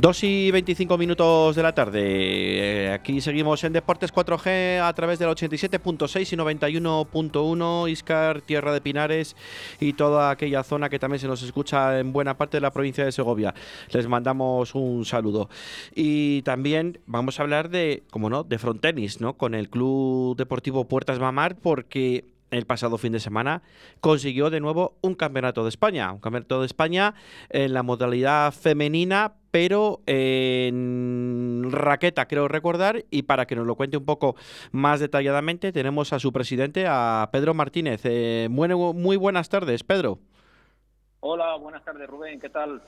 2 y 25 minutos de la tarde. Eh, aquí seguimos en Deportes 4G a través del 87.6 y 91.1, Iscar, Tierra de Pinares y toda aquella zona que también se nos escucha en buena parte de la provincia de Segovia. Les mandamos un saludo. Y también vamos a hablar de, como no, de frontenis, ¿no? Con el Club Deportivo Puertas Mamar, porque el pasado fin de semana consiguió de nuevo un campeonato de España, un campeonato de España en la modalidad femenina, pero en raqueta, creo recordar, y para que nos lo cuente un poco más detalladamente, tenemos a su presidente, a Pedro Martínez. Eh, muy buenas tardes, Pedro. Hola, buenas tardes Rubén, ¿qué tal?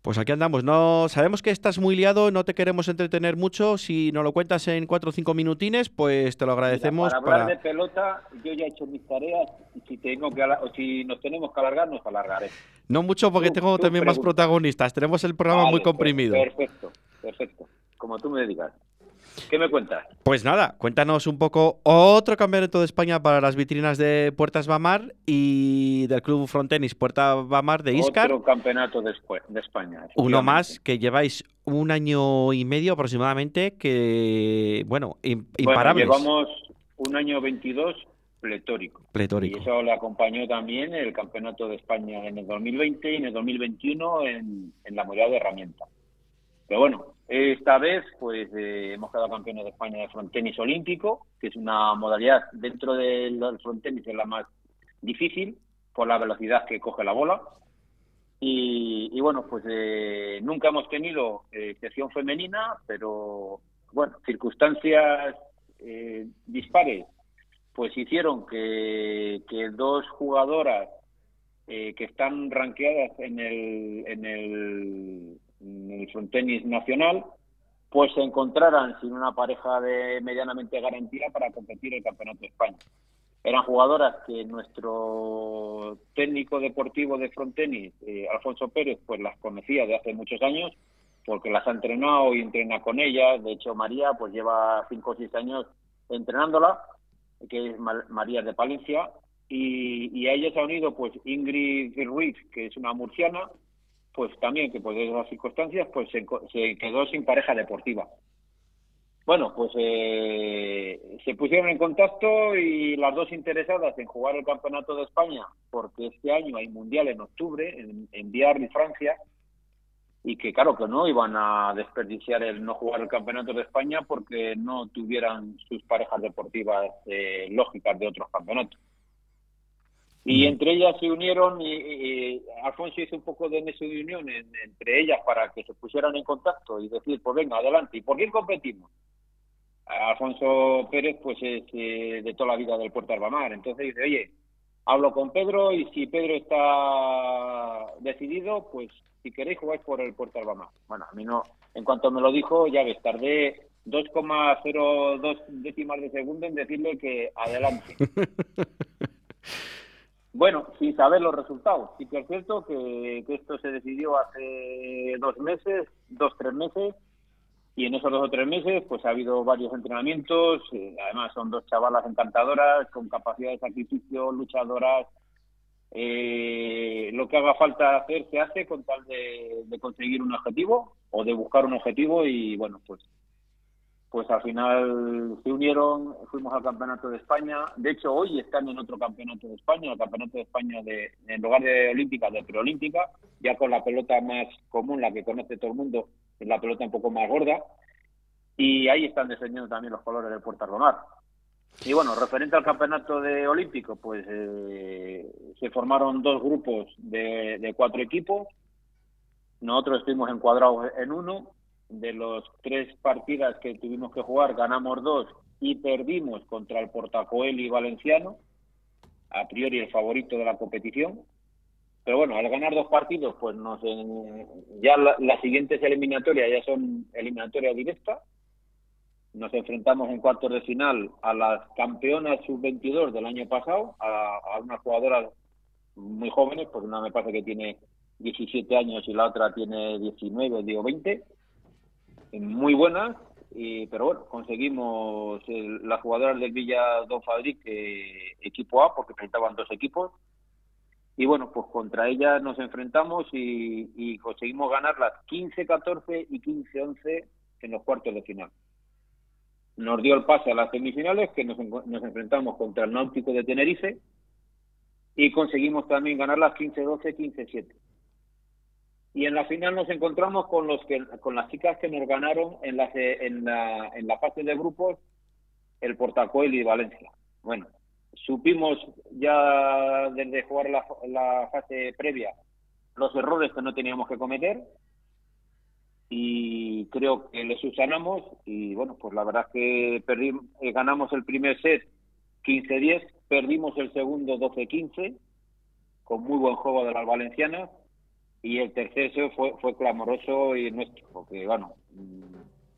Pues aquí andamos. No sabemos que estás muy liado, no te queremos entretener mucho. Si nos lo cuentas en cuatro o cinco minutines, pues te lo agradecemos. para hablar de pelota, yo ya he hecho mis tareas y si tengo que o si nos tenemos que alargar, nos alargaré. No mucho porque tengo también más protagonistas. Tenemos el programa muy comprimido. Perfecto, perfecto. Como tú me digas. ¿Qué me cuentas? Pues nada, cuéntanos un poco otro campeonato de España para las vitrinas de Puertas Bamar y del Club Frontenis Puerta Bamar de Iscar. Otro campeonato de, España. Uno más que lleváis un año y medio aproximadamente que, bueno, imparables. llevamos un año 22 pletórico. pletórico. Y eso le acompañó también el Campeonato de España en el 2020 y en el 2021 en, en la modalidad de herramienta. Pero bueno, esta vez, pues eh, hemos quedado campeones de España de frontenis olímpico, que es una modalidad dentro del frontenis es la más difícil por la velocidad que coge la bola. Y, bueno, pues eh, nunca hemos tenido eh, femenina, pero bueno, circunstancias dispares, pues hicieron que, que dos jugadoras que están ranqueadas en el, en el en el frontenis nacional, pues se encontraran sin una pareja de medianamente garantía para competir el Campeonato de España. Eran jugadoras que nuestro técnico deportivo de frontenis, eh, Alfonso Pérez, pues las conocía de hace muchos años, porque las ha entrenado y entrena con ellas. De hecho, María pues lleva cinco o seis años entrenándola, que es María de Palencia, y, y a ella se ha unido pues Ingrid Ruiz, que es una murciana, pues también que por esas circunstancias pues se, quedó sin pareja deportiva. Bueno, pues eh, se pusieron en contacto y las dos interesadas en jugar el Campeonato de España, porque este año hay Mundial en octubre en, en y Francia, y que claro que no iban a desperdiciar el no jugar el Campeonato de España porque no tuvieran sus parejas deportivas eh, lógicas de otros campeonatos. Y entre ellas se unieron y, Alfonso hizo un poco de nexo de unión entre ellas para que se pusieran en contacto y decir, pues venga, adelante. ¿Y por quién competimos? Alfonso Pérez, pues es eh, de toda la vida del Puerto Arbamar. Entonces dice, oye, hablo con Pedro y si Pedro está decidido, pues si queréis jugáis por el Puerto Arbamar. Bueno, a mí no, en cuanto me lo dijo, ya ves, tardé 2,02 décimas de segundo en decirle que adelante. Bueno, sin saber los resultados. Sí que es cierto que, esto se decidió hace dos meses, dos, tres meses, y en esos dos o tres meses pues ha habido varios entrenamientos, eh, además son dos chavalas encantadoras, con capacidad de sacrificio, luchadoras, eh, lo que haga falta hacer se hace con tal de conseguir un objetivo o de buscar un objetivo y bueno, pues pues al final se unieron, fuimos al Campeonato de España. De hecho, hoy están en otro Campeonato de España, el Campeonato de España de, en lugar de olímpica, de preolímpica, ya con la pelota más común, la que conoce todo el mundo, es la pelota un poco más gorda. Y ahí están defendiendo también los colores del Puerto Ardomar. Y bueno, referente al Campeonato de Olímpico, pues eh, se formaron dos grupos de, de cuatro equipos. Nosotros estuvimos encuadrados en uno de los tres partidas que tuvimos que jugar, ganamos dos y perdimos contra el Portacoeli Valenciano, a priori el favorito de la competición. Pero bueno, al ganar dos partidos, pues nos ya las siguientes eliminatorias ya son eliminatorias directas. Nos enfrentamos en cuartos de final a las campeonas sub-22 del año pasado, a, a unas jugadoras muy jóvenes, porque una me parece que tiene 17 años y la otra tiene 19, digo 20 muy buenas, y, pero bueno, conseguimos las jugadoras del Villa Don Fadric, equipo A, porque presentaban dos equipos, y bueno, pues contra ella nos enfrentamos y, conseguimos ganar las 15-14 y 15-11 en los cuartos de final. Nos dio el pase a las semifinales, que nos, nos enfrentamos contra el Náutico de Tenerife, y conseguimos también ganar las 15-12, 15-7. Y en la final nos encontramos con los que, con las chicas que nos ganaron en la, en la, en la fase de grupos el Portacoel y Valencia. Bueno, supimos ya desde jugar la, fase previa los errores que no teníamos que cometer y creo que les subsanamos y bueno, pues la verdad es que perdimos, eh, ganamos el primer set 15-10, perdimos el segundo 12-15 con muy buen juego de las valencianas y el tercer set fue, fue clamoroso y nuestro, porque bueno,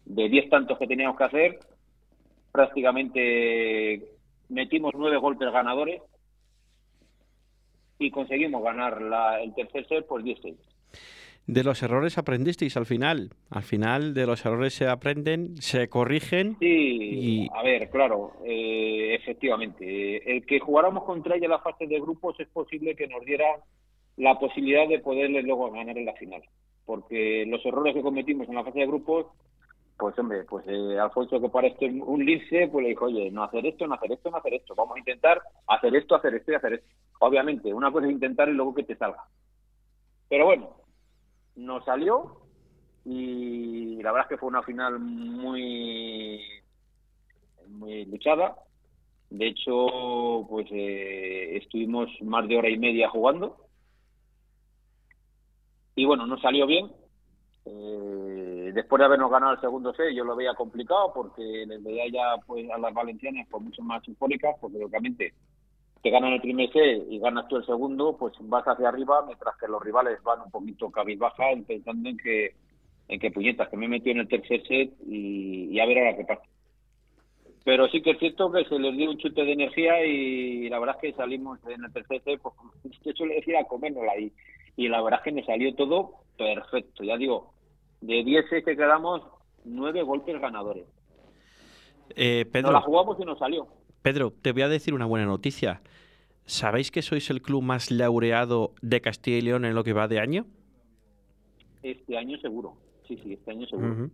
de 10 tantos que teníamos que hacer, prácticamente metimos nueve golpes ganadores y conseguimos ganar la, el tercer set por 10-6. De los errores aprendisteis al final. Al final de los errores se aprenden, se corrigen. Sí, a ver, claro, eh, efectivamente. El que jugáramos contra ella en la fase de grupos es posible que nos diera la posibilidad de poderle luego ganar en la final. Porque los errores que cometimos en la fase de grupos pues hombre, pues eh, Alfonso que parece un lince, pues le dijo, oye, no hacer esto, no hacer esto, no hacer esto, vamos a intentar hacer esto, hacer esto y hacer esto. Obviamente, una cosa es intentar y luego que te salga. Pero bueno, nos salió y la verdad es que fue una final muy, muy luchada. De hecho, pues eh, estuvimos más de hora y media jugando. Y bueno, nos salió bien. Eh, después de habernos ganado el segundo set, yo lo veía complicado porque les veía ya pues a las valencianas pues mucho más simbólicas, porque lógicamente te ganan el primer set y ganas tú el segundo, pues vas hacia arriba, mientras que los rivales van un poquito cabizbaja, pensando en que en que puñetas, que me metió en el tercer set y, a ver ahora qué pasa. Pero sí que es cierto que se les dio un chute de energía y la verdad es que salimos en el tercer set, pues yo suele decir a comérnosla y, y la verdad es que me salió todo perfecto. Ya digo, de 10 que quedamos, 9 golpes ganadores. Eh, Pedro, nos la jugamos y nos salió. Pedro, te voy a decir una buena noticia. ¿Sabéis que sois el club más laureado de Castilla y León en lo que va de año? Este año seguro sí, este año seguro.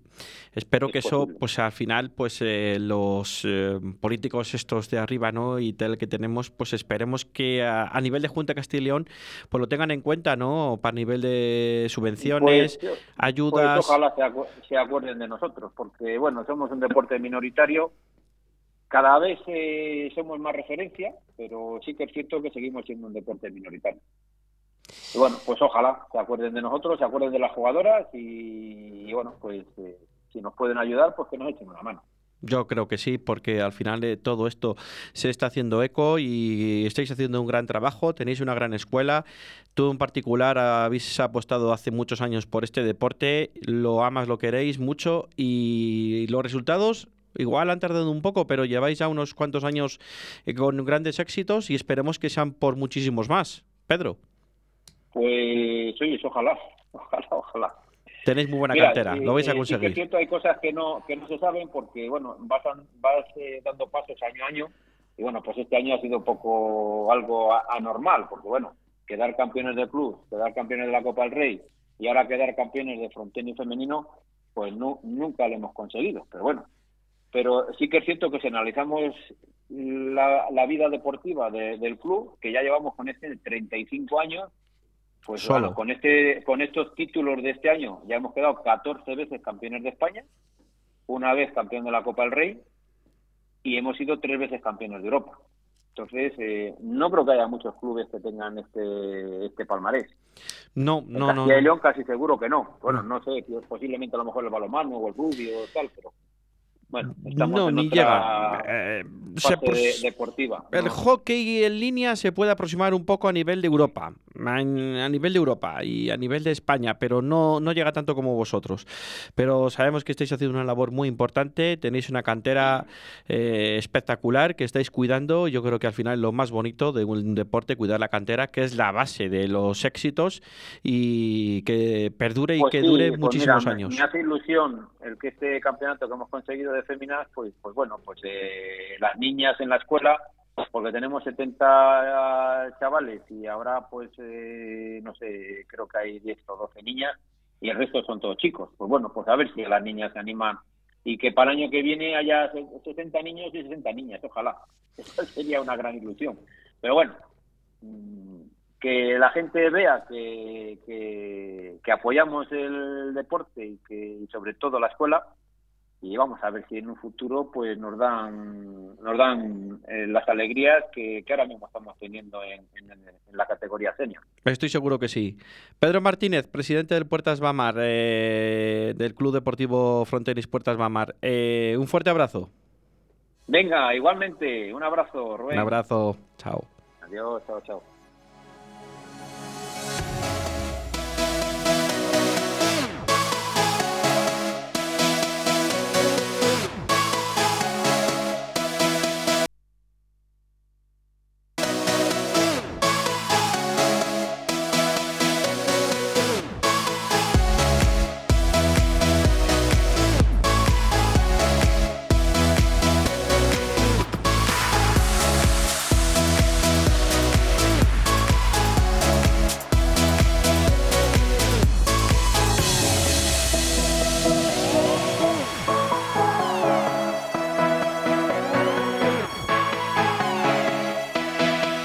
Espero que eso, pues al final, pues eh, los eh, políticos estos de arriba, ¿no? Y tal que tenemos, pues esperemos que a, nivel de Junta de Castilla y León, pues lo tengan en cuenta, ¿no? Para nivel de subvenciones, pues, ayudas. Pues ojalá se, acuerden de nosotros, porque bueno, somos un deporte minoritario. Cada vez eh, somos más referencia, pero sí que es cierto que seguimos siendo un deporte minoritario. Y bueno, pues ojalá se acuerden de nosotros, se acuerden de las jugadoras y, bueno, pues eh, si nos pueden ayudar, pues que nos echen una mano. Yo creo que sí, porque al final de todo esto se está haciendo eco y estáis haciendo un gran trabajo, tenéis una gran escuela. Tú en particular habéis apostado hace muchos años por este deporte, lo amas, lo queréis mucho y los resultados igual han tardado un poco, pero lleváis ya unos cuantos años eh, con grandes éxitos y esperemos que sean por muchísimos más. Pedro. Pues oye, ojalá, ojalá, ojalá. Tenéis muy buena cantera, lo vais a conseguir. es cierto, hay cosas que no que no se saben porque, bueno, vas, vas eh, dando pasos año a año y, bueno, pues este año ha sido un poco algo anormal porque, bueno, quedar campeones del club, quedar campeones de la Copa del Rey y ahora quedar campeones de fronteno y femenino, pues no, nunca lo hemos conseguido. Pero bueno, pero sí que es cierto que si analizamos la, la vida deportiva del club, que ya llevamos con este 35 años, pues bueno, con, este, con estos títulos de este año ya hemos quedado 14 veces campeones de España, una vez campeón de la Copa del Rey y hemos sido tres veces campeones de Europa. Entonces, eh, no creo que haya muchos clubes que tengan este, este palmarés. No, no, no. Y León casi seguro que no. Bueno, no sé, posiblemente a lo mejor el balonmano o el rugby o tal, pero bueno, estamos no, en ni llega. Eh, deportiva. El hockey en línea se puede aproximar un poco a nivel de Europa, a, nivel de Europa y a nivel de España, pero no, no llega tanto como vosotros. Pero sabemos que estáis haciendo una labor muy importante, tenéis una cantera eh, espectacular que estáis cuidando. Yo creo que al final es lo más bonito de un deporte, cuidar la cantera, que es la base de los éxitos y que perdure y pues que dure pues muchísimos años. Me hace ilusión el que este campeonato que hemos conseguido de féminas, pues, pues bueno, pues eh, las niñas en la escuela porque tenemos 70 chavales y ahora pues eh, no sé, creo que hay 10 o 12 niñas y el resto son todos chicos. Pues bueno, pues a ver si las niñas se animan y que para el año que viene haya 60 niños y 60 niñas, ojalá. Eso sería una gran ilusión. Pero bueno, mm, que la gente vea que, que, apoyamos el deporte y que sobre todo la escuela y vamos a ver si en un futuro pues nos dan nos dan eh, las alegrías que, ahora mismo estamos teniendo en, la categoría senior. Estoy seguro que sí. Pedro Martínez, presidente del Puertas Bamar, eh, del Club Deportivo Frontenis Puertas Bamar. Eh, un fuerte abrazo. Venga, igualmente, un abrazo, Rubén. Un abrazo, chao. Adiós, chao, chao.